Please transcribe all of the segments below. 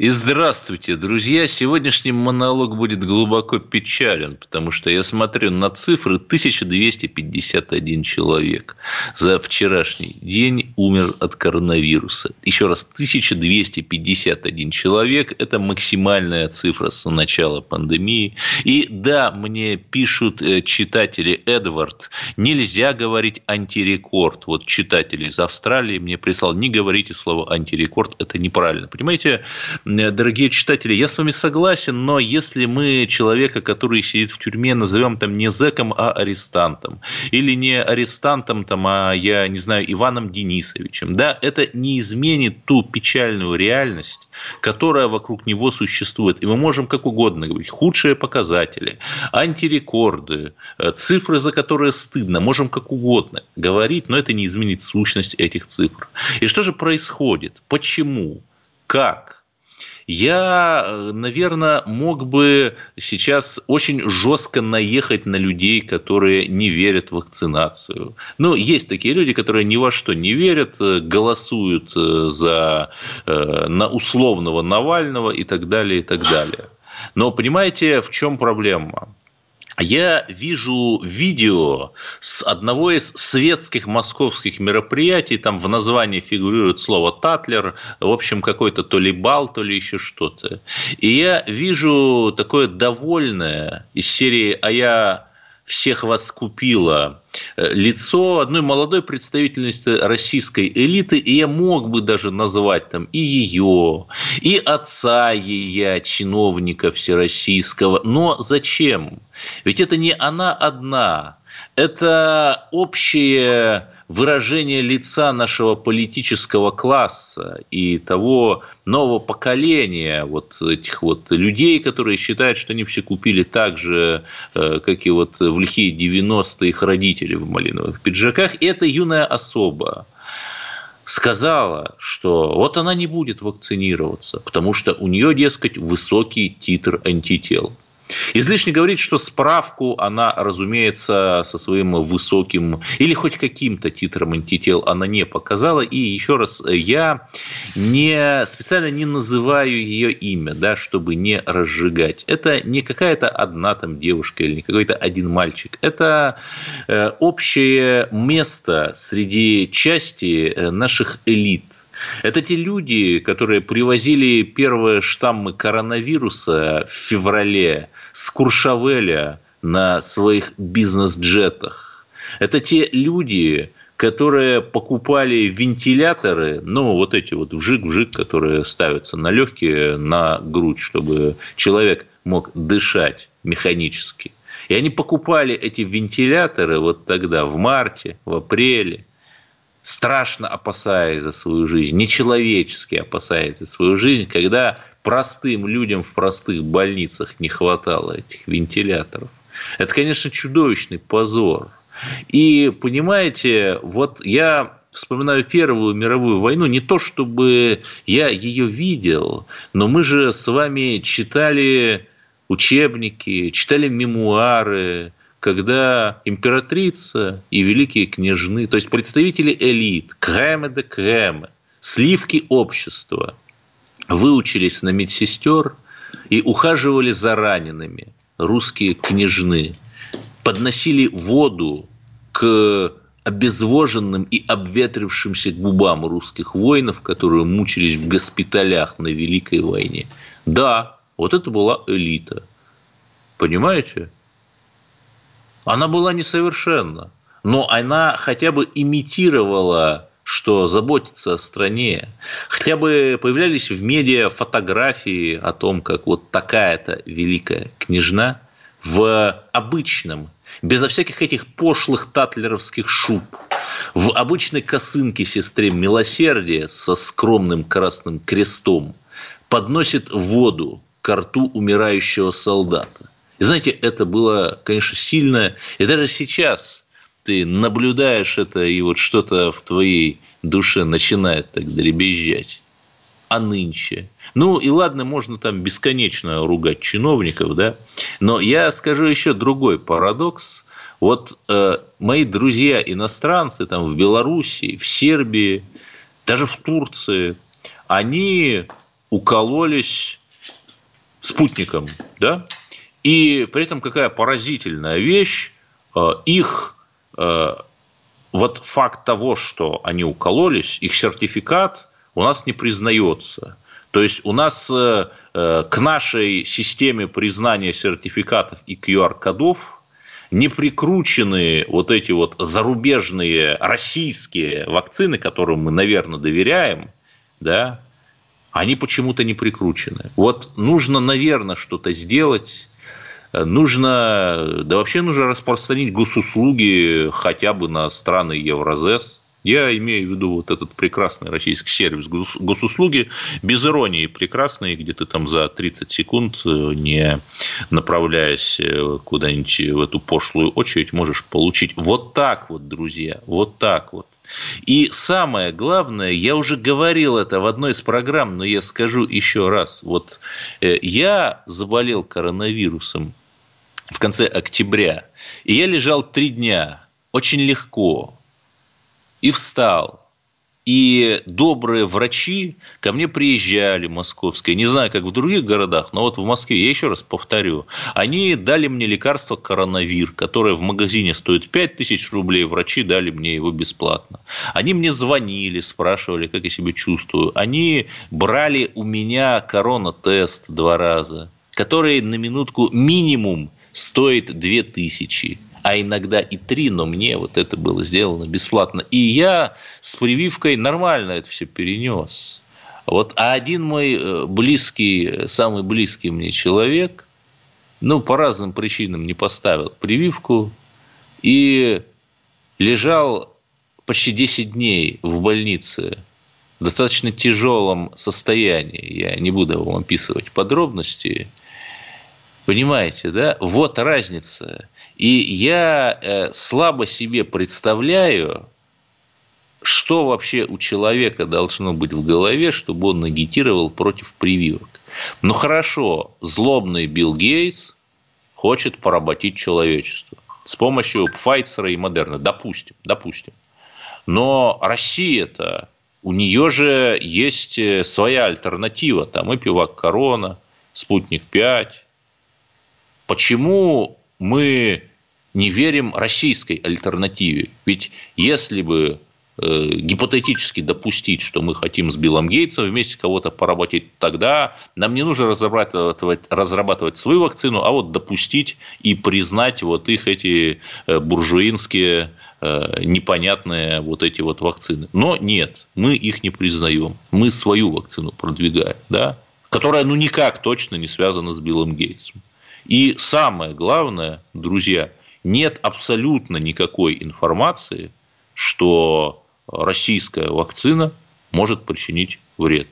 И здравствуйте, друзья. Сегодняшний монолог будет глубоко печален, потому что я смотрю на цифры 1251 человек за вчерашний день умер от коронавируса. Еще раз, 1251 человек – это максимальная цифра с начала пандемии. И да, мне пишут э, читатели Эдвард, нельзя говорить антирекорд. Вот читатели из Австралии мне прислал, не говорите слово антирекорд, это неправильно. Понимаете, дорогие читатели, я с вами согласен, но если мы человека, который сидит в тюрьме, назовем там не зэком, а арестантом, или не арестантом, там, а я не знаю, Иваном Денисовичем, да, это не изменит ту печальную реальность, которая вокруг него существует. И мы можем как угодно говорить, худшие показатели, антирекорды, э, цифры, за которые стыдно, можем как угодно говорить, но это не изменит сущность этих цифр. И что же происходит? Почему? Как? Я, э, наверное, мог бы сейчас очень жестко наехать на людей, которые не верят в вакцинацию. Ну, есть такие люди, которые ни во что не верят, э, голосуют э, за на условного Навального и так далее, и так далее. Но понимаете, в чем проблема? Я вижу видео с одного из светских московских мероприятий, там в названии фигурирует слово «татлер», в общем, какой-то то ли бал, то ли еще что-то. И я вижу такое довольное из серии «А я всех вас купила э, лицо одной молодой представительницы российской элиты, и я мог бы даже назвать там и ее, и отца ее, чиновника всероссийского. Но зачем? Ведь это не она одна. Это общее выражение лица нашего политического класса и того нового поколения вот этих вот людей, которые считают, что они все купили так же, э, как и вот в лихие 90-е их родители в малиновых пиджаках. И эта юная особа сказала, что вот она не будет вакцинироваться, потому что у нее, дескать, высокий титр антител. Излишне говорить, что справку она, разумеется, со своим высоким или хоть каким-то титром антител она не показала. И еще раз, я не, специально не называю ее имя, да, чтобы не разжигать. Это не какая-то одна там девушка или не какой-то один мальчик. Это э, общее место среди части э, наших элит – это те люди, которые привозили первые штаммы коронавируса в феврале с Куршавеля на своих бизнес-джетах. Это те люди, которые покупали вентиляторы, ну, вот эти вот вжик-вжик, которые ставятся на легкие, на грудь, чтобы человек мог дышать механически. И они покупали эти вентиляторы вот тогда, в марте, в апреле, страшно опасаясь за свою жизнь, нечеловечески опасаясь за свою жизнь, когда простым людям в простых больницах не хватало этих вентиляторов. Это, конечно, чудовищный позор. И, понимаете, вот я вспоминаю Первую мировую войну, не то чтобы я ее видел, но мы же с вами читали учебники, читали мемуары, когда императрица и великие княжны, то есть представители элит, кремы де кремы, сливки общества, выучились на медсестер и ухаживали за ранеными, русские княжны, подносили воду к обезвоженным и обветрившимся губам русских воинов, которые мучились в госпиталях на Великой войне. Да, вот это была элита. Понимаете? Она была несовершенна, но она хотя бы имитировала что заботится о стране. Хотя бы появлялись в медиа фотографии о том, как вот такая-то великая княжна в обычном, безо всяких этих пошлых татлеровских шуб, в обычной косынке сестре милосердия со скромным красным крестом подносит воду к рту умирающего солдата. И знаете, это было, конечно, сильно. И даже сейчас ты наблюдаешь это, и вот что-то в твоей душе начинает так дребезжать. а нынче. Ну, и ладно, можно там бесконечно ругать чиновников, да, но я скажу еще другой парадокс. Вот э, мои друзья иностранцы там в Белоруссии, в Сербии, даже в Турции, они укололись спутником, да, и при этом какая поразительная вещь, э, их э, вот факт того, что они укололись, их сертификат у нас не признается. То есть у нас э, к нашей системе признания сертификатов и QR-кодов не прикручены вот эти вот зарубежные российские вакцины, которым мы, наверное, доверяем, да, они почему-то не прикручены. Вот нужно, наверное, что-то сделать. Нужно, да вообще нужно распространить госуслуги хотя бы на страны Евразес. Я имею в виду вот этот прекрасный российский сервис госуслуги, без иронии прекрасный, где ты там за 30 секунд, э, не направляясь э, куда-нибудь в эту пошлую очередь, можешь получить вот так вот, друзья, вот так вот. И самое главное, я уже говорил это в одной из программ, но я скажу еще раз. Вот э, я заболел коронавирусом в конце октября, и я лежал три дня, очень легко, и встал. И добрые врачи ко мне приезжали, московские, не знаю, как в других городах, но вот в Москве, я еще раз повторю, они дали мне лекарство коронавир, которое в магазине стоит 5 тысяч рублей, врачи дали мне его бесплатно. Они мне звонили, спрашивали, как я себя чувствую. Они брали у меня корона-тест два раза, который на минутку минимум стоит 2 тысячи а иногда и три, но мне вот это было сделано бесплатно. И я с прививкой нормально это все перенес. Вот, а один мой э, близкий, самый близкий мне человек, ну, по разным причинам не поставил прививку и лежал почти 10 дней в больнице в достаточно тяжелом состоянии. Я не буду вам описывать подробности. Понимаете, да? Вот разница. И я э, слабо себе представляю, что вообще у человека должно быть в голове, чтобы он агитировал против прививок. Ну хорошо, злобный Билл Гейтс хочет поработить человечество с помощью Пфайцера и Модерна. Допустим, допустим. Но Россия-то, у нее же есть э, своя альтернатива. Там и пивак Корона, Спутник 5, Почему мы не верим российской альтернативе? Ведь если бы э, гипотетически допустить, что мы хотим с Биллом Гейтсом вместе кого-то поработать, тогда нам не нужно разрабатывать, разрабатывать свою вакцину, а вот допустить и признать вот их эти э, буржуинские э, непонятные вот эти вот вакцины. Но нет, мы их не признаем. Мы свою вакцину продвигаем, да? которая ну никак точно не связана с Биллом Гейтсом. И самое главное, друзья, нет абсолютно никакой информации, что российская вакцина может причинить вред.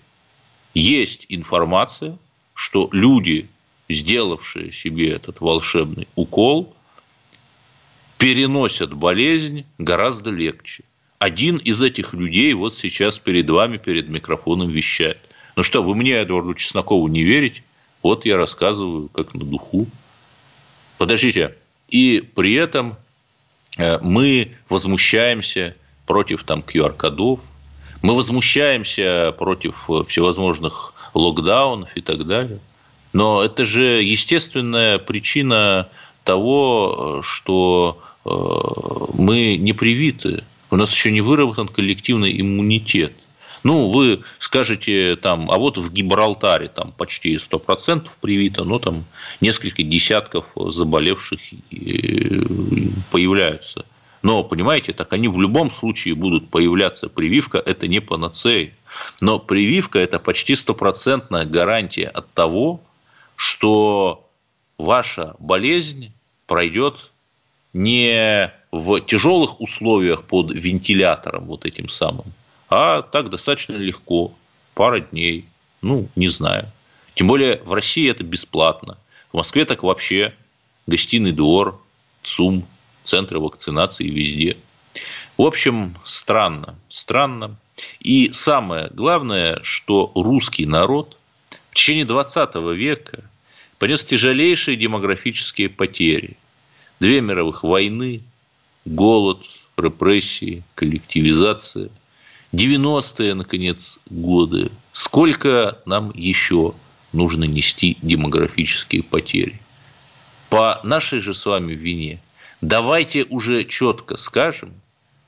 Есть информация, что люди, сделавшие себе этот волшебный укол, переносят болезнь гораздо легче. Один из этих людей вот сейчас перед вами, перед микрофоном вещает. Ну что, вы мне, Эдуарду Чеснокову, не верите? Вот я рассказываю как на духу. Подождите. И при этом э, мы возмущаемся против там QR-кодов, мы возмущаемся против э, всевозможных локдаунов и так далее. Но это же естественная причина того, э, что мы не привиты. У нас еще не выработан коллективный иммунитет – ну, вы скажете там, а вот в Гибралтаре там почти 100% привито, но там несколько десятков заболевших э, появляются. Но, понимаете, так они в любом случае будут появляться. Прививка – это не панацея. Но прививка – это почти стопроцентная гарантия от того, что ваша болезнь пройдет не в тяжелых условиях под вентилятором вот этим самым, а так достаточно легко, пара дней, ну, не знаю. Тем более в России это бесплатно. В Москве так вообще гостиный двор, ЦУМ, центры вакцинации везде. В общем, странно, странно. И самое главное, что русский народ в течение 20 века понес тяжелейшие демографические потери. Две мировых войны, голод, репрессии, коллективизация. 90-е, наконец, годы. Сколько нам еще нужно нести демографические потери? По нашей же с вами вине. Давайте уже четко скажем,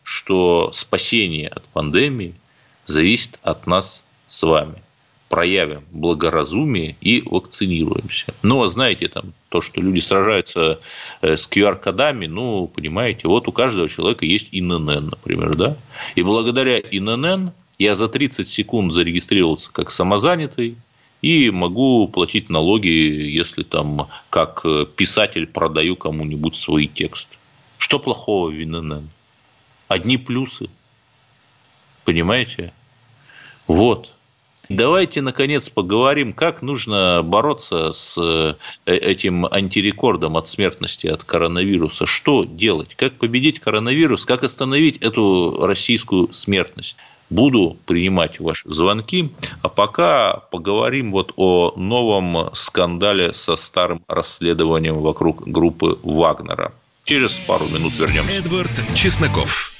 что спасение от пандемии зависит от нас с вами проявим благоразумие и вакцинируемся. Ну, а знаете, там, то, что люди сражаются э, с QR-кодами, ну, понимаете, вот у каждого человека есть ИНН, например, да? И благодаря ИНН я за 30 секунд зарегистрировался как самозанятый, и могу платить налоги, если там как писатель продаю кому-нибудь свои тексты. Что плохого в ИНН? Одни плюсы. Понимаете? Вот. Давайте, наконец, поговорим, как нужно бороться с э, этим антирекордом от смертности от коронавируса. Что делать? Как победить коронавирус? Как остановить эту российскую смертность? Буду принимать ваши звонки, а пока поговорим вот о новом скандале со старым расследованием вокруг группы Вагнера. Через пару минут вернемся. Эдвард Чесноков.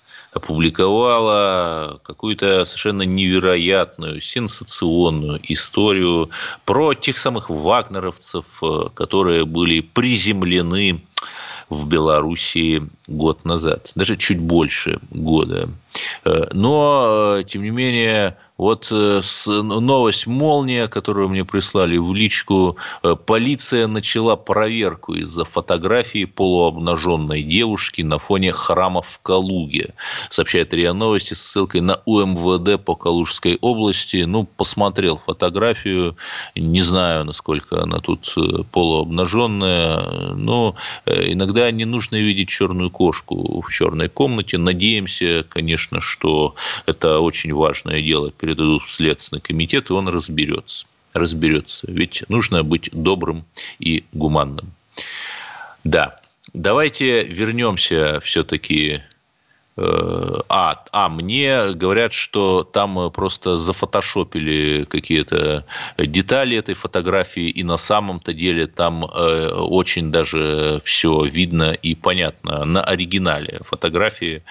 опубликовала какую-то совершенно невероятную, сенсационную историю про тех самых вагнеровцев, э, которые были приземлены в Белоруссии год назад, даже чуть больше года. Э, но, э, тем не менее, вот э, новость «Молния», которую мне прислали в личку, полиция начала проверку из-за фотографии полуобнаженной девушки на фоне храма в Калуге. Сообщает РИА Новости с ссылкой на УМВД по Калужской области. Ну, посмотрел фотографию, не знаю, насколько она тут полуобнаженная, но иногда не нужно видеть черную кошку в черной комнате. Надеемся, конечно, что это очень важное дело передадут в Следственный комитет, и он разберется. Разберется. Ведь нужно быть добрым и гуманным. Да, давайте вернемся все-таки а, а, мне говорят, что там просто зафотошопили какие-то детали этой фотографии, и на самом-то деле там э, очень даже все видно и понятно на оригинале фотографии.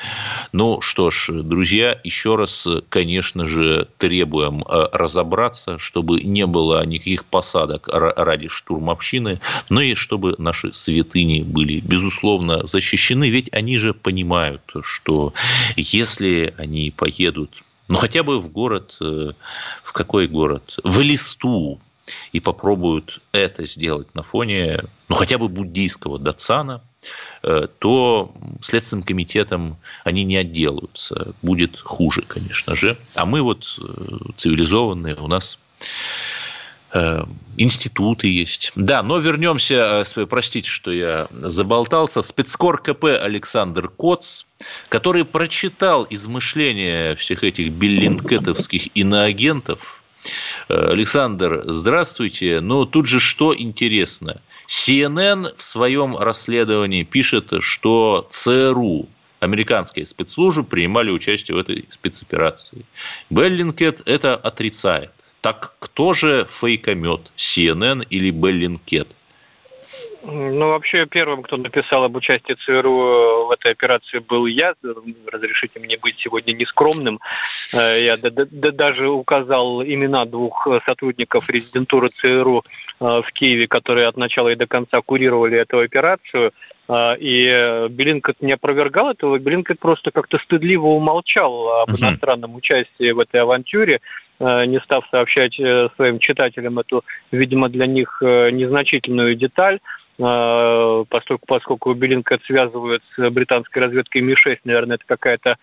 Ну что ж, друзья, еще раз, конечно же, требуем э, разобраться, чтобы не было никаких посадок ради штурмовщины, но и чтобы наши святыни были, безусловно, защищены, ведь они же понимают, что что если они поедут, ну хотя бы в город, э, в какой город? В Элисту, и попробуют это сделать на фоне, ну, хотя бы буддийского датсана, э, то Следственным комитетом они не отделаются. Будет хуже, конечно же. А мы вот э, цивилизованные, у нас институты есть. Да, но вернемся, э, простите, что я заболтался. Спецкор КП Александр Коц, который прочитал измышления всех этих биллинкетовских иноагентов. Э, Александр, здравствуйте. Но тут же что интересно. CNN в своем расследовании пишет, что ЦРУ американские спецслужбы принимали участие в этой спецоперации. Bellingcat это отрицает. Так кто же фейкомет, CNN или Bellingcat? Ну, вообще, первым, кто написал об участии ЦРУ в этой операции, был я. Разрешите мне быть сегодня нескромным. Э, я даже указал имена двух сотрудников резидентуры ЦРУ э, в Киеве, которые от начала и до конца курировали эту операцию. Э, и Bellingcat не опровергал этого. Bellingcat просто как-то стыдливо умолчал об иностранном участии в этой авантюре. Э, не став сообщать э, своим читателям эту, видимо, для них э, незначительную деталь. поскольку, поскольку Bellingcat связывают с британской разведкой Ми-6, наверное, это какая-то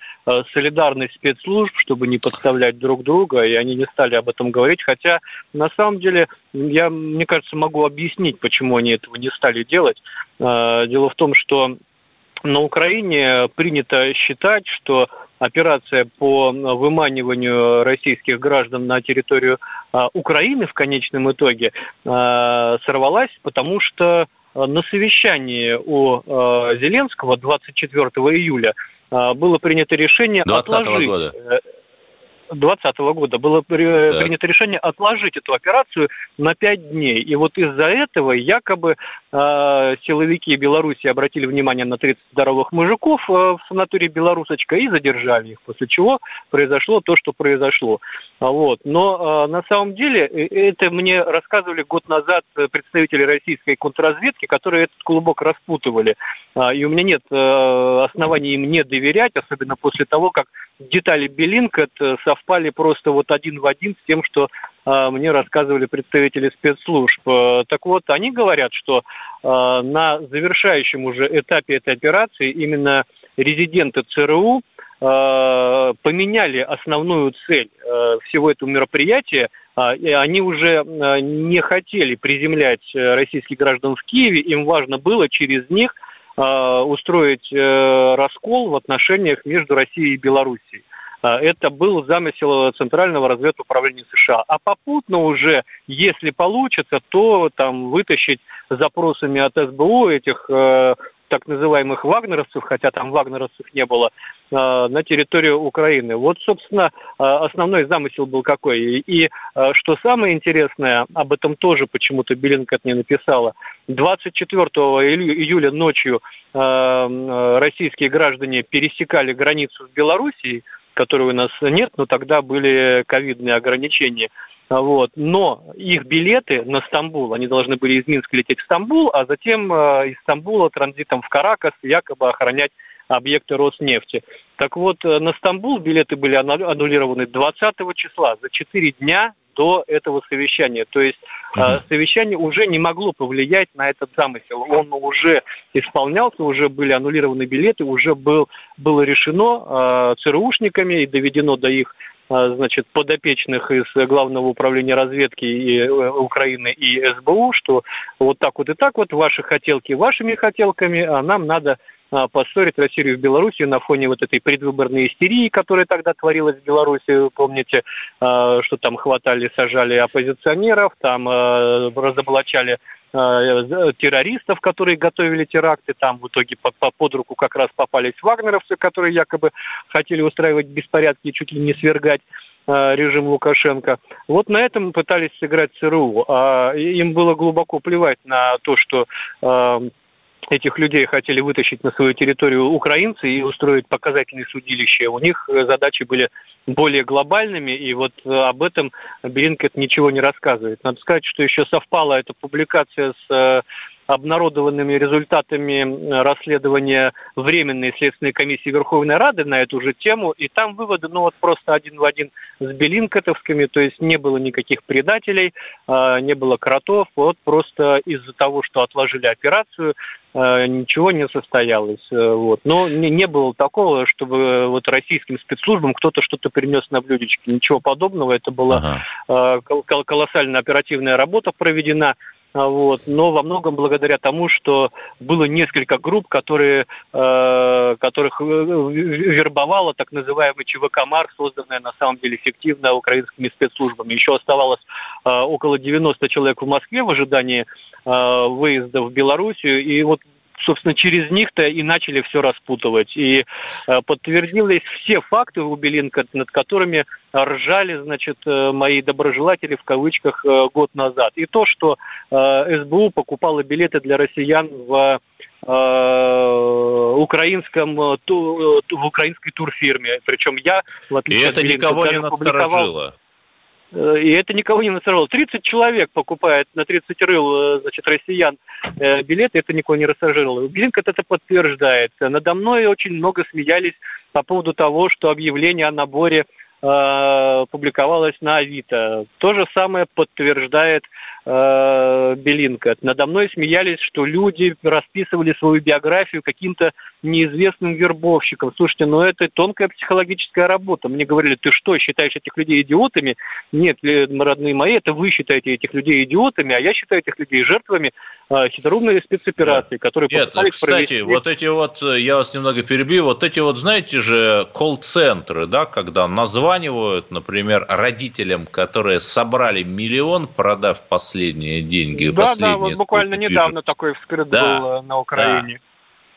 солидарность спецслужб, чтобы не подставлять друг друга, и они не стали об этом говорить, хотя на самом деле я, мне кажется, могу объяснить, почему они этого не стали делать. Дело в том, что на Украине принято считать, что операция по выманиванию российских граждан на территорию а, Украины в конечном итоге а, сорвалась, потому что на совещании у а, Зеленского 24 июля было принято решение отложить... Года. Э, 2020 года было так. принято решение отложить эту операцию на 5 дней. И вот из-за этого якобы э, силовики Беларуси обратили внимание на 30 здоровых мужиков э, в санатории «Белорусочка» и задержали их, после чего произошло то, что произошло. Вот. Но э, на самом деле э, это мне рассказывали год назад представители российской контрразведки, которые этот клубок распутывали. Э, и у меня нет э, оснований им не доверять, особенно после того, как детали Белинкет совпали просто вот один в один с тем, что э, мне рассказывали представители спецслужб. Э, так вот, они говорят, что э, на завершающем уже этапе этой операции именно резиденты ЦРУ э, поменяли основную цель э, всего этого мероприятия, и они уже не хотели приземлять российских граждан в Киеве, им важно было через них устроить раскол в отношениях между Россией и Белоруссией. А, это был замысел Центрального разведуправления США. А попутно уже, если получится, то там вытащить запросами от СБУ этих э, так называемых вагнеровцев, хотя там вагнеровцев не было, э, на территорию Украины. Вот, собственно, э, основной замысел был какой. И э, что самое интересное, об этом тоже почему-то Белинкет не написала. 24 июля ночью российские граждане пересекали границу с Белоруссией, которой у нас нет, но тогда были ковидные ограничения. Вот. Но их билеты на Стамбул, они должны были из Минска лететь в Стамбул, а затем э, из Стамбула транзитом в Каракас якобы охранять объекты Роснефти. Так вот, э, на Стамбул билеты были аннулированы 20 числа, за 4 дня до этого совещания. То есть mm совещание уже не могло повлиять на этот замысел. Он уже исполнялся, уже были аннулированы билеты, уже был, было решено э, ЦРУшниками и доведено до их а, значит, подопечных из Главного управления разведки и, э, Украины и СБУ, что вот так вот и так вот, ваши хотелки вашими хотелками, а нам надо поссорить Россию и Белоруссию на фоне вот этой предвыборной истерии, которая тогда творилась в Беларуси. Помните, а, что там хватали, сажали оппозиционеров, там а, разоблачали террористов, которые готовили теракты. Там в итоге под, под руку как раз попались вагнеровцы, которые якобы хотели устраивать беспорядки и чуть ли не свергать режим Лукашенко. Вот на этом пытались сыграть ЦРУ. Им было глубоко плевать на то, что этих людей хотели вытащить на свою территорию украинцы и устроить показательные судилища. У них э, задачи были более глобальными, и вот э, об этом Беринкет ничего не рассказывает. Надо сказать, что еще совпала эта публикация с э, обнародованными результатами расследования Временной следственной комиссии Верховной Рады на эту же тему, и там выводы, ну вот просто один в один с Белинкотовскими, то есть не было никаких предателей, не было кротов, вот просто из-за того, что отложили операцию, Э, ничего не состоялось. Э, вот. Но не, не было такого, чтобы вот российским спецслужбам кто-то что-то принес на блюдечке. Ничего подобного. Это была ага. колоссальная оперативная работа проведена. А, вот, но во многом благодаря тому, что было несколько групп, которые, э, которых вербовала так называемый ЧВК МАР, созданная на самом деле эффективно украинскими спецслужбами. Еще оставалось э, около 90 человек в Москве в ожидании э, выезда в Белоруссию, и вот собственно, через них-то и начали все распутывать. И э, подтвердились все факты у Белинка, над которыми ржали, значит, э, мои доброжелатели в кавычках э, год назад. И то, что СБУ покупала билеты для россиян в украинском в украинской турфирме. Причем я, в отличие И это от никого не насторожило. Э, и это никого не насторожало. 30 человек покупает на 30 рыл, э, значит, россиян э, билеты, это никого не рассажировало. Блинкет это подтверждает. Надо мной очень много смеялись по поводу того, что объявление о наборе публиковалось на Авито. То же самое подтверждает э, Белинка. Надо мной смеялись, что люди расписывали свою биографию каким-то неизвестным вербовщиком. Слушайте, ну это тонкая психологическая работа. Мне говорили, ты что, считаешь этих людей идиотами? Нет, родные мои, это вы считаете этих людей идиотами, а я считаю этих людей жертвами э, хитроумной спецоперации, да. которые Нет, кстати, провести... вот эти вот, я вас немного перебью, вот эти вот, знаете же, колл-центры, да, когда названивают, например, родителям, которые собрали миллион, продав последние деньги, да, последние да, вот буквально недавно такой вскрыт да, был э, на Украине. Да.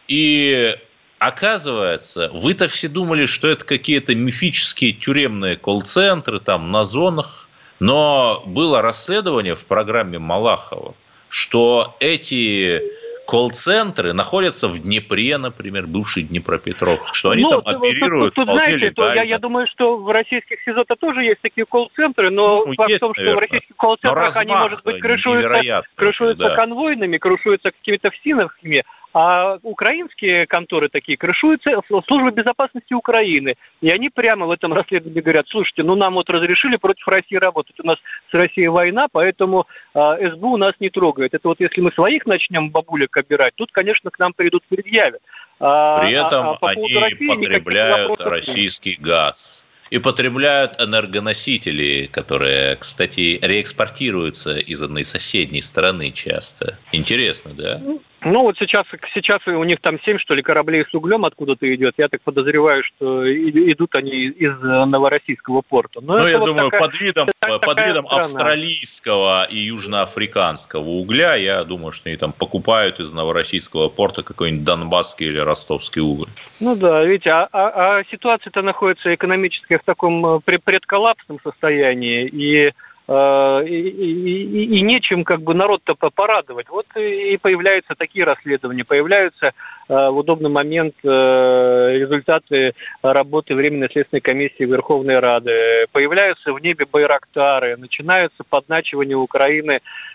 И оказывается, вы-то все думали, что это какие-то мифические тюремные колл-центры там на зонах, но было расследование в программе Малахова, что эти колл-центры находятся в Днепре, например, бывший Днепропетровск, что они ну, там оперируют тут, тут, знаете, то я, я думаю, что в российских СИЗО-то тоже есть такие колл-центры, но ну, факт в том, что наверное. в российских колл-центрах они, может быть, крышуются, крышуются да. конвойными, крышуются какими-то ФСИНовскими, а украинские конторы такие крышуются службы безопасности Украины. И они прямо в этом расследовании говорят, слушайте, ну нам вот разрешили против России работать. У нас с Россией война, поэтому э, СБУ нас не трогает. Это вот если мы своих начнем бабулек обирать, тут, конечно, к нам придут предъявят. А, При этом а, а по они России потребляют российский газ и потребляют энергоносители, которые, кстати, реэкспортируются из одной соседней страны часто. Интересно, да? Ну, ну вот сейчас, сейчас у них там семь, что ли, кораблей с углем откуда-то идет. Я так подозреваю, что идут они из Новороссийского порта. Но ну, я вот думаю, такая, под видом, под видом австралийского и южноафриканского угля, я думаю, что они там покупают из Новороссийского порта какой-нибудь донбасский или ростовский уголь. Ну да, видите, а, а, а ситуация-то находится экономически в таком э, предколлапсном состоянии, и Э, и, и, и нечем как бы народ-то порадовать. Вот и появляются такие расследования, появляются э, в удобный момент э, результаты работы Временной следственной комиссии Верховной Рады, появляются в небе байрактары, начинаются подначивания Украины Э,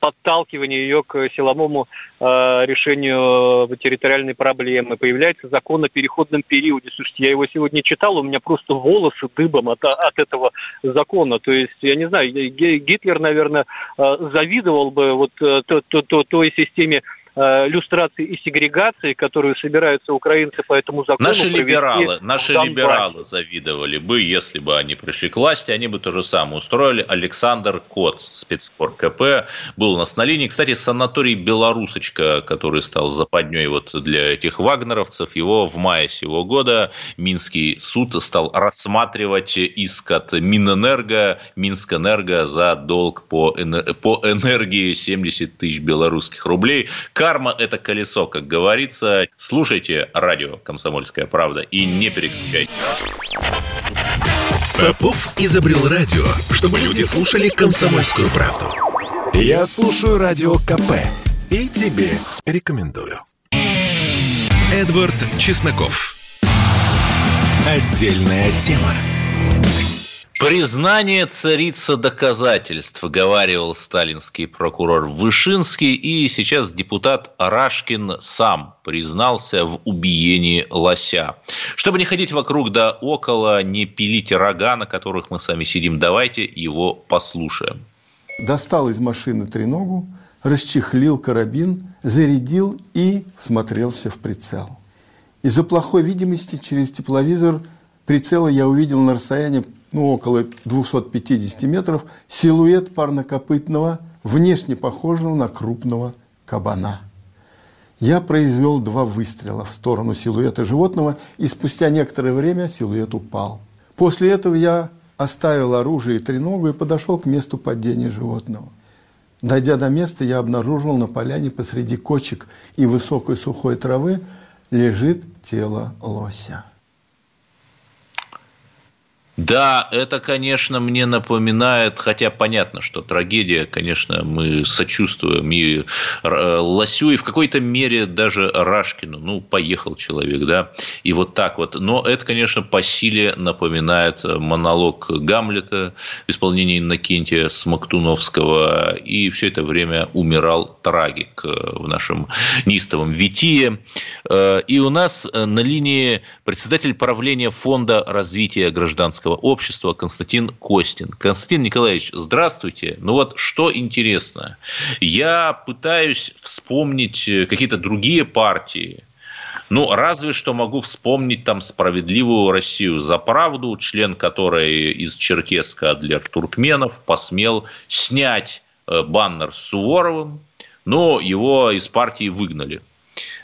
подталкивание ее к силовому э, решению территориальной проблемы. Появляется закон о переходном периоде. Слушайте, я его сегодня читал, у меня просто волосы дыбом от, от этого закона. То есть, я не знаю, Гитлер, наверное, э, завидовал бы вот той системе Э, люстрации и сегрегации, которую собираются украинцы по этому закону. Наши либералы, наши либералы завидовали бы, если бы они пришли к власти, они бы то же самое устроили. Александр Коц, спецкор КП, был у нас на линии. Кстати, санаторий Белорусочка, который стал западней вот для этих вагнеровцев, его в мае сего года Минский суд стал рассматривать иск от Минэнерго, Минскэнерго за долг по, по энергии 70 тысяч белорусских рублей. Карма – это колесо, как говорится. Слушайте радио «Комсомольская правда» и не переключайтесь. Попов изобрел радио, чтобы люди слушали «Комсомольскую правду». Я слушаю радио КП и тебе рекомендую. Эдвард Чесноков. Отдельная тема. Признание царица доказательств, говаривал сталинский прокурор Вышинский, и сейчас депутат Рашкин сам признался в убиении лося. Чтобы не ходить вокруг да около, не пилить рога, на которых мы сами сидим, давайте его послушаем. Достал из машины треногу, расчехлил карабин, зарядил и смотрелся в прицел. Из-за плохой видимости через тепловизор прицела я увидел на расстоянии ну, около 250 метров, силуэт парнокопытного, внешне похожего на крупного кабана. Я произвел два выстрела в сторону силуэта животного, и спустя некоторое время силуэт упал. После этого я оставил оружие и треногу и подошел к месту падения животного. Дойдя до места, я обнаружил на поляне посреди кочек и высокой сухой травы лежит тело лося. Да, это, конечно, мне напоминает, хотя понятно, что трагедия, конечно, мы сочувствуем и э, Лосю, и в какой-то мере даже Рашкину. Ну, поехал человек, да, и вот так вот. Но это, конечно, по силе напоминает монолог Гамлета в исполнении Иннокентия Смоктуновского, и все это время умирал трагик в нашем неистовом Витие. Э, и у нас на линии председатель правления Фонда развития гражданского гражданского общества Константин Костин. Константин Николаевич, здравствуйте. Ну вот что интересно. Я пытаюсь вспомнить э, какие-то другие партии, ну, разве что могу вспомнить там «Справедливую Россию за правду», член которой из Черкесска Адлер Туркменов посмел снять э, баннер с Суворовым, но его из партии выгнали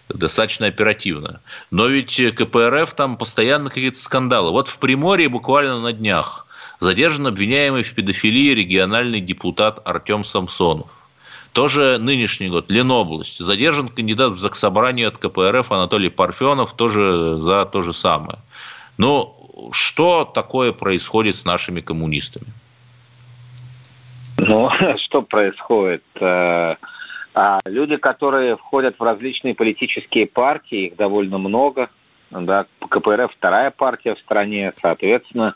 достаточно оперативно. Но ведь КПРФ там постоянно какие-то скандалы. Вот в Приморье буквально на днях задержан обвиняемый в педофилии региональный депутат Артем Самсонов. Тоже нынешний год, Ленобласть. Задержан кандидат в заксобрание от КПРФ Анатолий Парфенов, тоже за то же самое. Ну, что такое происходит с нашими коммунистами? Ну, что происходит? Э, а люди, которые входят в различные политические партии, их довольно много. Да, КПРФ вторая партия в стране, соответственно,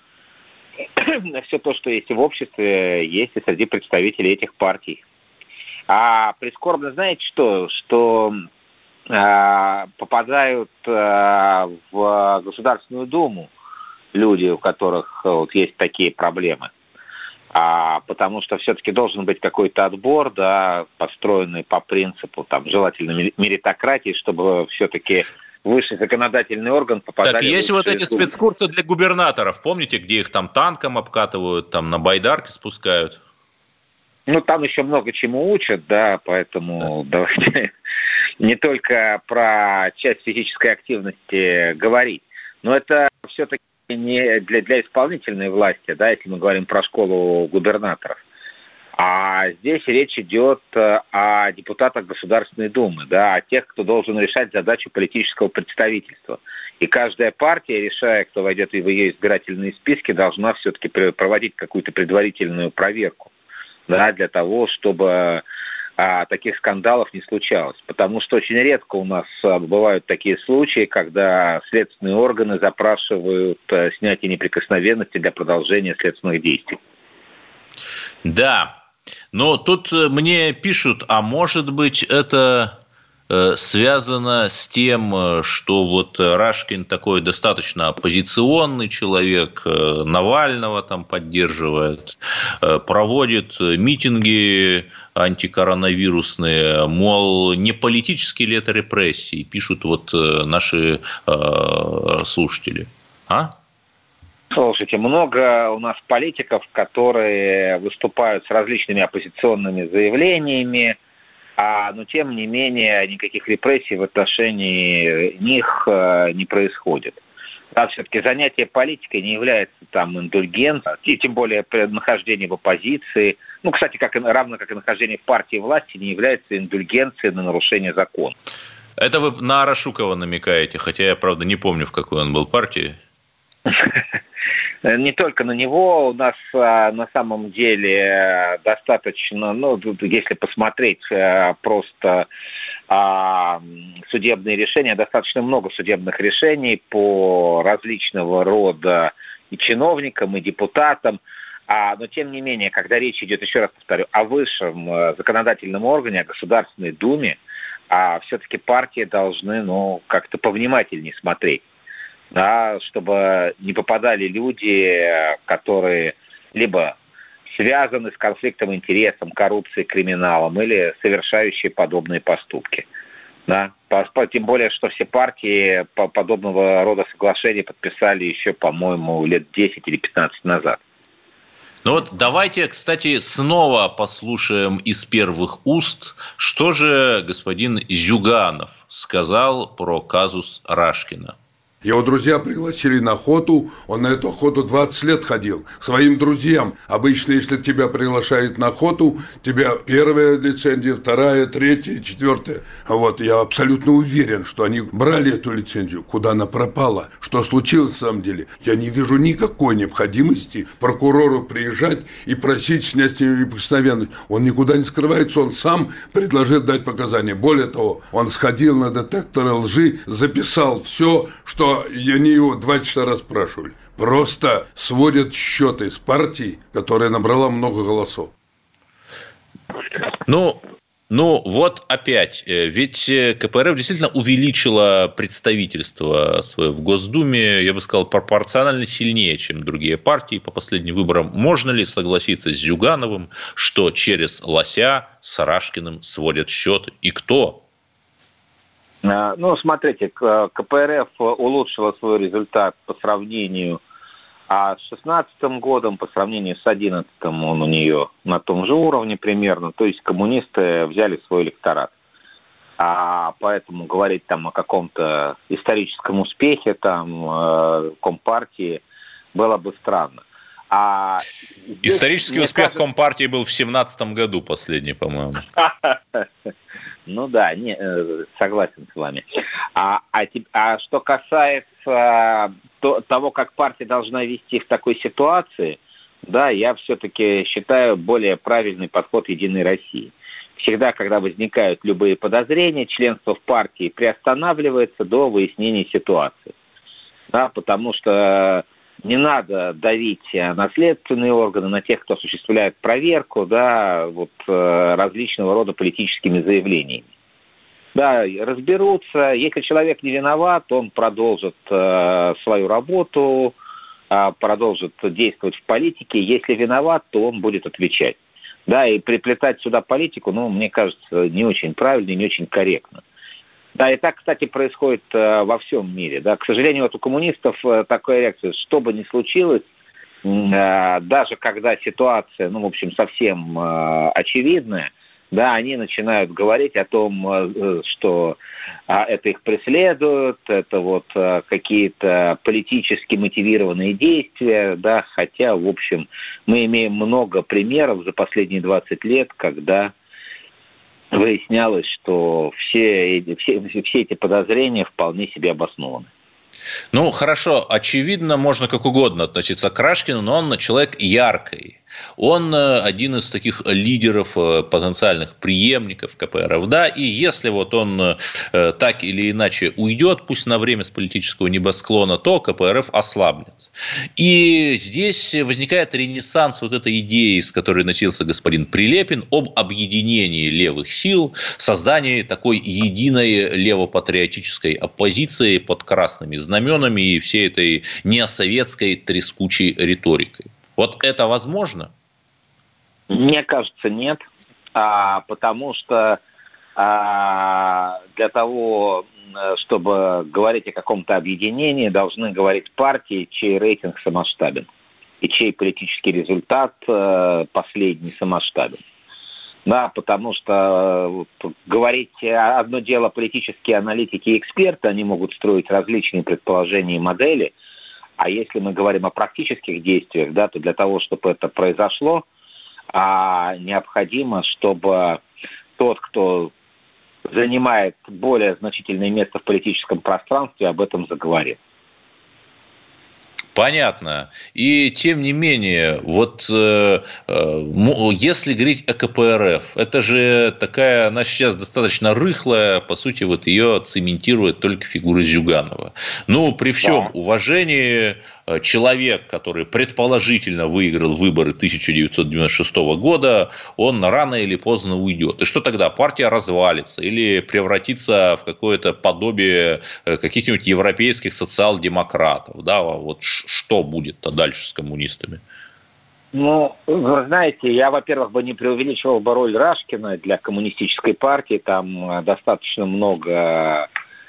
все то, что есть в обществе, есть и среди представителей этих партий. А прискорбно, знаете что? Что э, попадают э, в Государственную Думу люди, у которых вот, есть такие проблемы а, потому что все-таки должен быть какой-то отбор, да, построенный по принципу там желательно меритократии, чтобы все-таки высший законодательный орган попадали... Так, есть вот эти спецкурсы для губернаторов, помните, где их там танком обкатывают, там на байдарке спускают? Ну, там еще много чему учат, да, поэтому да. давайте не только про часть физической активности говорить, но это все-таки не для, для исполнительной власти, да, если мы говорим про школу губернаторов. А здесь речь идет э, о депутатах Государственной Думы, да, о тех, кто должен решать задачу политического представительства. И каждая партия, решая, кто войдет в ее избирательные списки, должна все-таки проводить какую-то предварительную проверку да, для того, чтобы а, таких скандалов не случалось. Потому что очень редко у нас а, бывают такие случаи, когда следственные органы запрашивают а, снятие неприкосновенности для продолжения следственных действий. Да, но тут э, мне пишут, а может быть это Э, связано с тем, э, что вот Рашкин такой достаточно оппозиционный человек, Навального там поддерживает, проводит митинги антикоронавирусные, мол, не политические ли это репрессии, пишут вот наши слушатели. А? Слушайте, много у нас политиков, которые выступают с различными оппозиционными заявлениями, а, но тем не менее никаких репрессий в отношении них э, не происходит. Да, все-таки занятие политикой не является там индульгенцией, и тем более нахождение в оппозиции, ну, кстати, как, равно как и нахождение партии власти, не является индульгенцией на нарушение закона. Это вы на Арашукова намекаете, хотя я, правда, не помню, в какой он был партии. не только на него, у нас а, на самом деле достаточно, ну, если посмотреть а, просто а, судебные решения, достаточно много судебных решений по различного рода и чиновникам, и депутатам, а, но тем не менее, когда речь идет, еще раз повторю, о высшем э, законодательном органе, о Государственной Думе, а все-таки партии должны ну, как-то повнимательнее смотреть да, чтобы не попадали люди, которые либо связаны с конфликтом интересом, коррупцией, криминалом или совершающие подобные поступки. Да? Тем более, что все партии по подобного рода соглашения подписали еще, по-моему, лет 10 или 15 назад. Ну вот давайте, кстати, снова послушаем из первых уст, что же господин Зюганов сказал про казус Рашкина. Его друзья пригласили на охоту, он на эту охоту 20 лет ходил. Своим друзьям. Обычно, если тебя приглашают на охоту, тебя первая лицензия, вторая, третья, четвертая. Вот я абсолютно уверен, что они брали эту лицензию. Куда она пропала? Что случилось на самом деле? Я не вижу никакой необходимости прокурору приезжать и просить снять с него неприкосновенность. Он никуда не скрывается, он сам предложит дать показания. Более того, он сходил на детекторы лжи, записал все, что я не его два часа расспрашивали. Просто сводят счеты с партией, которая набрала много голосов. Ну, Ну, вот опять. Э, ведь э, КПРФ действительно увеличила представительство свое в Госдуме, я бы сказал, пропорционально сильнее, чем другие партии по последним выборам. Можно ли согласиться с Зюгановым, что через Лося с Рашкиным сводят счеты? И кто? А, ну, смотрите, КПРФ улучшила свой результат по сравнению а с 2016 годом, по сравнению с 2011, он у нее на том же уровне примерно. То есть коммунисты взяли свой электорат. А поэтому говорить там о каком-то историческом успехе там э, Компартии было бы странно. А здесь, Исторический успех кажется... Компартии был в 2017 году последний, по-моему. Ну да, не, э, согласен с вами. А, а, а что касается то, того, как партия должна вести в такой ситуации, да, я все-таки считаю более правильный подход Единой России. Всегда, когда возникают любые подозрения, членство в партии приостанавливается до выяснения ситуации. Да, потому что не надо давить на следственные органы, на тех, кто осуществляет проверку, да, вот э, различного рода политическими заявлениями. Да, разберутся. Если человек не виноват, он продолжит э, свою работу, э, продолжит действовать в политике. Если виноват, то он будет отвечать. Да, и приплетать сюда политику, ну, мне кажется, не очень правильно и не очень корректно. Да, и так, кстати, происходит э, во всем мире. Да. К сожалению, вот у коммунистов э, такая реакция, что бы ни случилось, э, даже когда ситуация, ну, в общем, совсем очевидная, да, они начинают говорить о том, что а, это их преследуют, это вот какие-то политически мотивированные действия, да, хотя, в общем, мы имеем много примеров за последние 20 лет, когда выяснялось, что все, все, все эти подозрения вполне себе обоснованы. Ну, хорошо, очевидно, можно как угодно относиться к Рашкину, но он человек яркий. Он э, один из таких лидеров, э, потенциальных преемников КПРФ. Да, и если вот он э, так или иначе уйдет, пусть на время с политического небосклона, то КПРФ ослабнет. И здесь возникает ренессанс вот этой идеи, с которой носился господин Прилепин, об объединении левых сил, создании такой единой левопатриотической оппозиции под красными знаменами и всей этой неосоветской трескучей риторикой. Вот это возможно? Мне кажется, нет, а, потому что а, для того, чтобы говорить о каком-то объединении, должны говорить партии, чей рейтинг самоштабен и чей политический результат э, последний самоштабен. Да, потому что вот, говорить одно дело политические аналитики и эксперты, они могут строить различные предположения и модели – а если мы говорим о практических действиях, да, то для того, чтобы это произошло, а, необходимо, чтобы тот, кто занимает более значительное место в политическом пространстве, об этом заговорил. Понятно. И тем не менее, вот э, э, если говорить о КПРФ, это же такая, она сейчас достаточно рыхлая, по сути, вот ее цементирует только фигура Зюганова. Ну, при всем да. уважении человек, который предположительно выиграл выборы 1996 года, он рано или поздно уйдет. И что тогда? Партия развалится или превратится в какое-то подобие э, каких-нибудь европейских социал-демократов. Да? Вот что будет-то дальше с коммунистами? Ну, вы знаете, я, во-первых, бы не преувеличивал бы роль Рашкина для коммунистической партии. Там э, достаточно много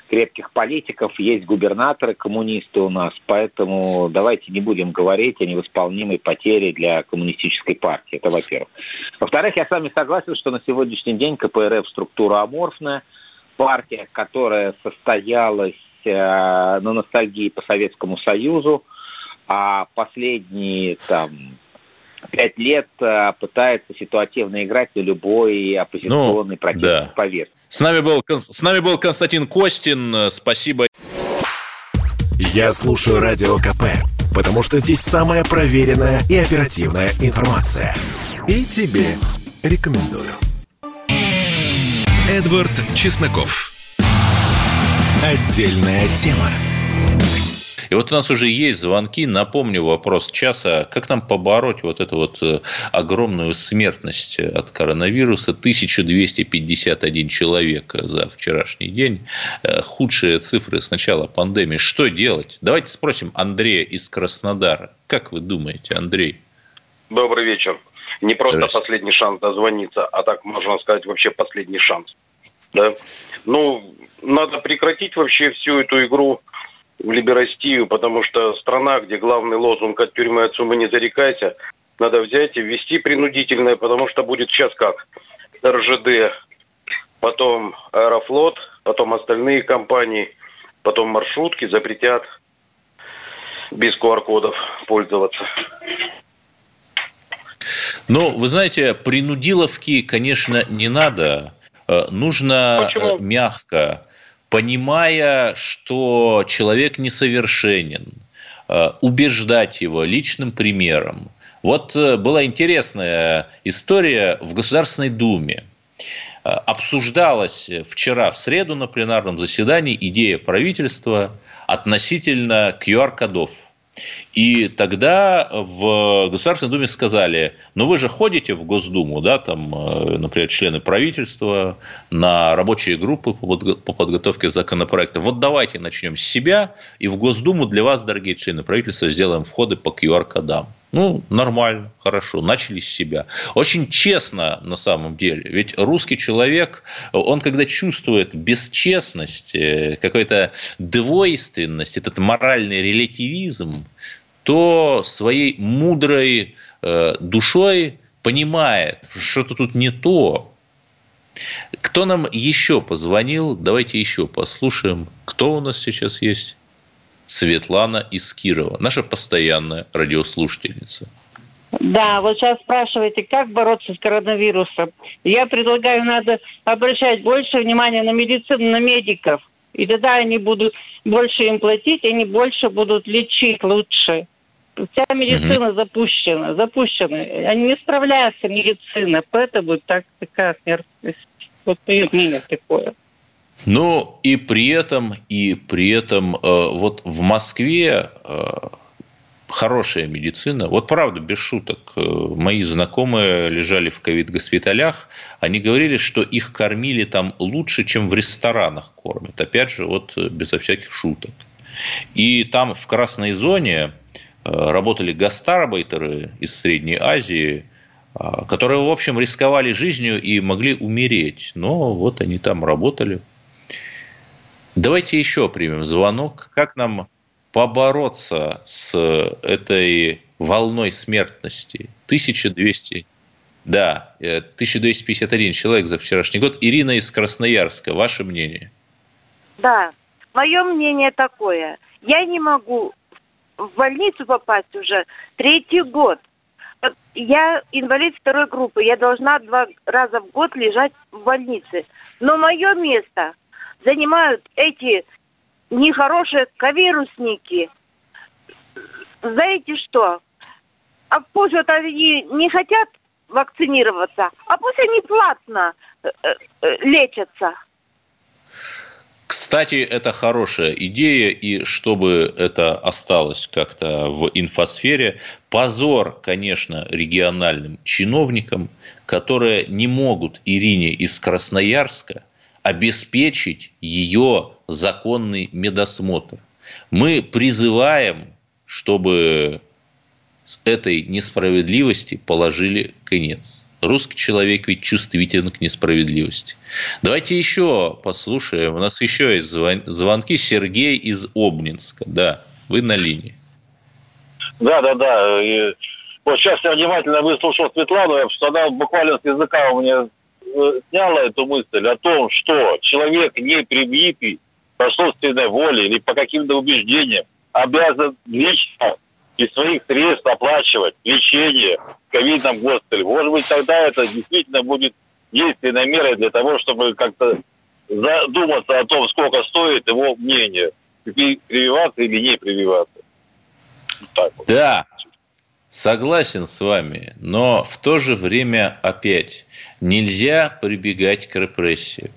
крепких политиков, есть губернаторы коммунисты у нас, поэтому давайте не будем говорить о невосполнимой потере для коммунистической партии. Это во-первых. Во-вторых, я с вами согласен, что на сегодняшний день КПРФ структура аморфная, партия, которая состоялась э, на ностальгии по Советскому Союзу, а последние там пять лет э, пытается ситуативно играть на любой оппозиционной ну, противной да. повестке. С нами, был, с нами был Константин Костин. Спасибо. Я слушаю Радио КП, потому что здесь самая проверенная и оперативная информация. И тебе рекомендую. Эдвард Чесноков. Отдельная тема. И вот у нас уже есть звонки. Напомню вопрос часа. Как нам побороть вот эту вот э, огромную смертность от коронавируса? 1251 человек за вчерашний день. Э, худшие цифры с начала пандемии. Что делать? Давайте спросим Андрея из Краснодара. Как вы думаете, Андрей? Добрый вечер. Не просто последний шанс дозвониться, а так можно сказать вообще последний шанс. Да? Ну, надо прекратить вообще всю эту игру в либерастию, потому что страна, где главный лозунг «от тюрьмы от суммы не зарекайся», надо взять и ввести принудительное, потому что будет сейчас как РЖД, потом Аэрофлот, потом остальные компании, потом маршрутки запретят без QR-кодов пользоваться. Ну, вы знаете, принудиловки, конечно, не надо. Э, нужно Почему? Э, мягко, понимая, что человек несовершенен, э, убеждать его личным примером. Вот была интересная история в Государственной Думе. Обсуждалась вчера в среду на пленарном заседании идея правительства относительно QR-кодов – и тогда в Государственной Думе сказали, ну вы же ходите в Госдуму, да, там, э, например, члены правительства, на рабочие группы по подготовке законопроекта. Вот давайте начнем с себя, и в Госдуму для вас, дорогие члены правительства, сделаем входы по QR-кодам. Ну, нормально, хорошо, начали с себя. Очень честно на самом деле. Ведь русский человек, он когда чувствует бесчестность, э, какую-то двойственность, этот моральный релятивизм, то своей мудрой э, душой понимает, что что-то тут не то. Кто нам еще позвонил? Давайте еще послушаем. Кто у нас сейчас есть? Светлана из Кирова, наша постоянная радиослушательница. Да, вот сейчас спрашиваете, как бороться с коронавирусом. Я предлагаю, надо обращать больше внимания на медицину, на медиков. И тогда они будут больше им платить, они больше будут лечить лучше. Вся медицина угу. запущена, запущена. Они не справляются, медицина, поэтому так такая смертность. Вот мнение такое. Ну, и при этом, и при этом, э, вот в Москве э, хорошая медицина. Вот правда, без шуток, э, мои знакомые лежали в ковид-госпиталях, они говорили, что их кормили там лучше, чем в ресторанах кормят. Опять же, вот безо всяких шуток. И там в красной зоне работали гастарбайтеры из Средней Азии, которые, в общем, рисковали жизнью и могли умереть. Но вот они там работали. Давайте еще примем звонок. Как нам побороться с этой волной смертности? 1200, да, 1251 человек за вчерашний год. Ирина из Красноярска, ваше мнение? Да, мое мнение такое. Я не могу в больницу попасть уже третий год. Я инвалид второй группы, я должна два раза в год лежать в больнице. Но мое место занимают эти нехорошие ковирусники. Знаете что? А пусть вот они не хотят вакцинироваться, а пусть они платно э, э, лечатся. Кстати, это хорошая идея, и чтобы это осталось как-то в инфосфере, позор, конечно, региональным чиновникам, которые не могут Ирине из Красноярска обеспечить ее законный медосмотр. Мы призываем, чтобы с этой несправедливости положили конец. Русский человек ведь чувствителен к несправедливости. Давайте еще послушаем. У нас еще есть звонки. Сергей из Обнинска. Да, вы на линии. Да, да, да. И вот сейчас я внимательно выслушал Светлану, я она буквально с языка у меня сняла эту мысль о том, что человек, не привитый по собственной воле или по каким-то убеждениям, обязан лично из своих средств оплачивать лечение в ковидном госпитале. Может быть, тогда это действительно будет действенной мерой для того, чтобы как-то задуматься о том, сколько стоит его мнение, прививаться или не прививаться. Так вот. Да, Согласен с вами, но в то же время опять нельзя прибегать к репрессиям.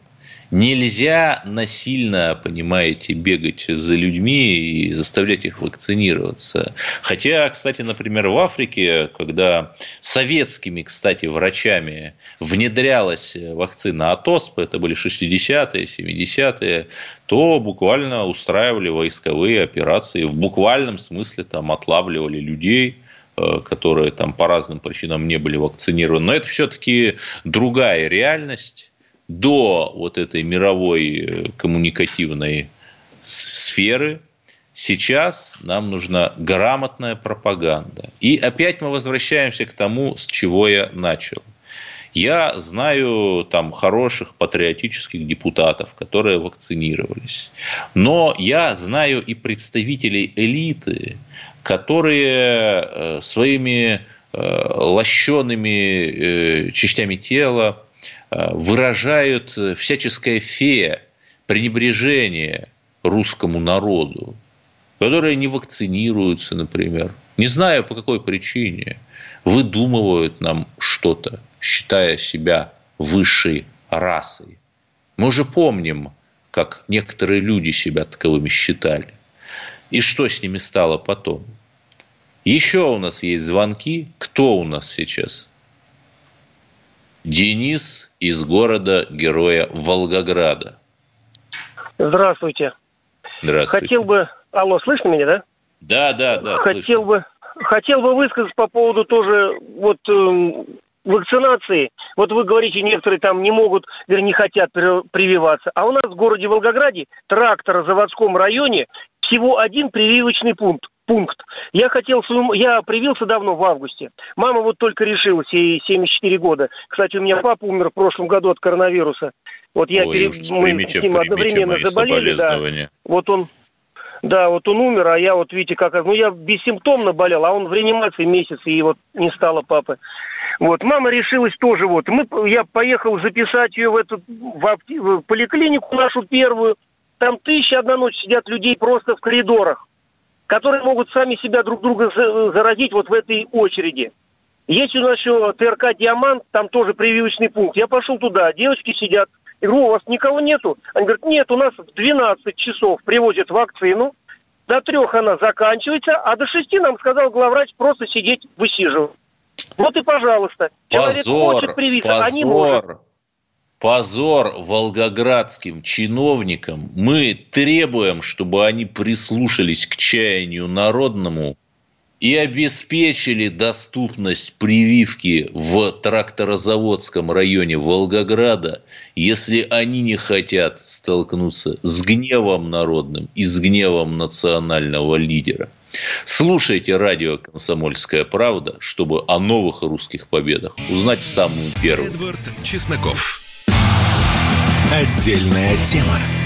Нельзя насильно, понимаете, бегать за людьми и заставлять их вакцинироваться. Хотя, кстати, например, в Африке, когда советскими, кстати, врачами внедрялась вакцина от оспы, это были 60-е, 70-е, то буквально устраивали войсковые операции, в буквальном смысле там отлавливали людей, которые там по разным причинам не были вакцинированы. Но это все-таки другая реальность до вот этой мировой э, коммуникативной сферы, сейчас нам нужна грамотная пропаганда. И опять мы возвращаемся к тому, с чего я начал. Я знаю там хороших патриотических депутатов, которые вакцинировались. Но я знаю и представителей элиты, которые э, своими э, лощеными частями тела Э, выражают всяческое фея, пренебрежение русскому народу, которые не вакцинируются, например, не знаю по какой причине, выдумывают нам что-то, считая себя высшей расой. Мы уже помним, как некоторые люди себя таковыми считали. И что с ними стало потом? Еще у нас есть звонки. Кто у нас сейчас? Денис из города Героя Волгограда. Здравствуйте. Здравствуйте. Хотел бы... Алло, слышно меня, да? Да, да, да. Хотел слышно. бы, хотел бы высказать по поводу тоже вот э, вакцинации. Вот вы говорите, некоторые там не могут, вернее, не хотят прививаться. А у нас в городе Волгограде, тракторозаводском районе, всего один прививочный пункт пункт. Я хотел своему... Я привился давно, в августе. Мама вот только решилась, ей 74 года. Кстати, у меня папа умер в прошлом году от коронавируса. Вот я Ой, перед... Мы примите, с ним одновременно заболели, да. Вот он да, вот он умер, а я вот, видите, как... Ну, я бессимптомно болел, а он в реанимации месяц, и вот не стало папы. Вот, мама решилась тоже вот. Мы, я поехал записать ее в эту в, в поликлинику нашу первую. Там тысяча одна ночь сидят людей просто в коридорах которые могут сами себя друг друга заразить вот в этой очереди. Есть у нас еще ТРК «Диамант», там тоже прививочный пункт. Я пошел туда, девочки сидят. Я говорю, у вас никого нету? Они говорят, нет, у нас в 12 часов привозят вакцину, до трех она заканчивается, а до шести нам сказал главврач просто сидеть высиживать. Вот и пожалуйста. Человек позор, хочет привиться, позор. а не может позор волгоградским чиновникам. Мы требуем, чтобы они прислушались к чаянию народному и обеспечили доступность прививки в тракторозаводском районе Волгограда, если они не хотят столкнуться с гневом народным и с гневом национального лидера. Слушайте радио «Комсомольская правда», чтобы о новых русских победах узнать самым первым. Эдвард Чесноков. Отдельная тема.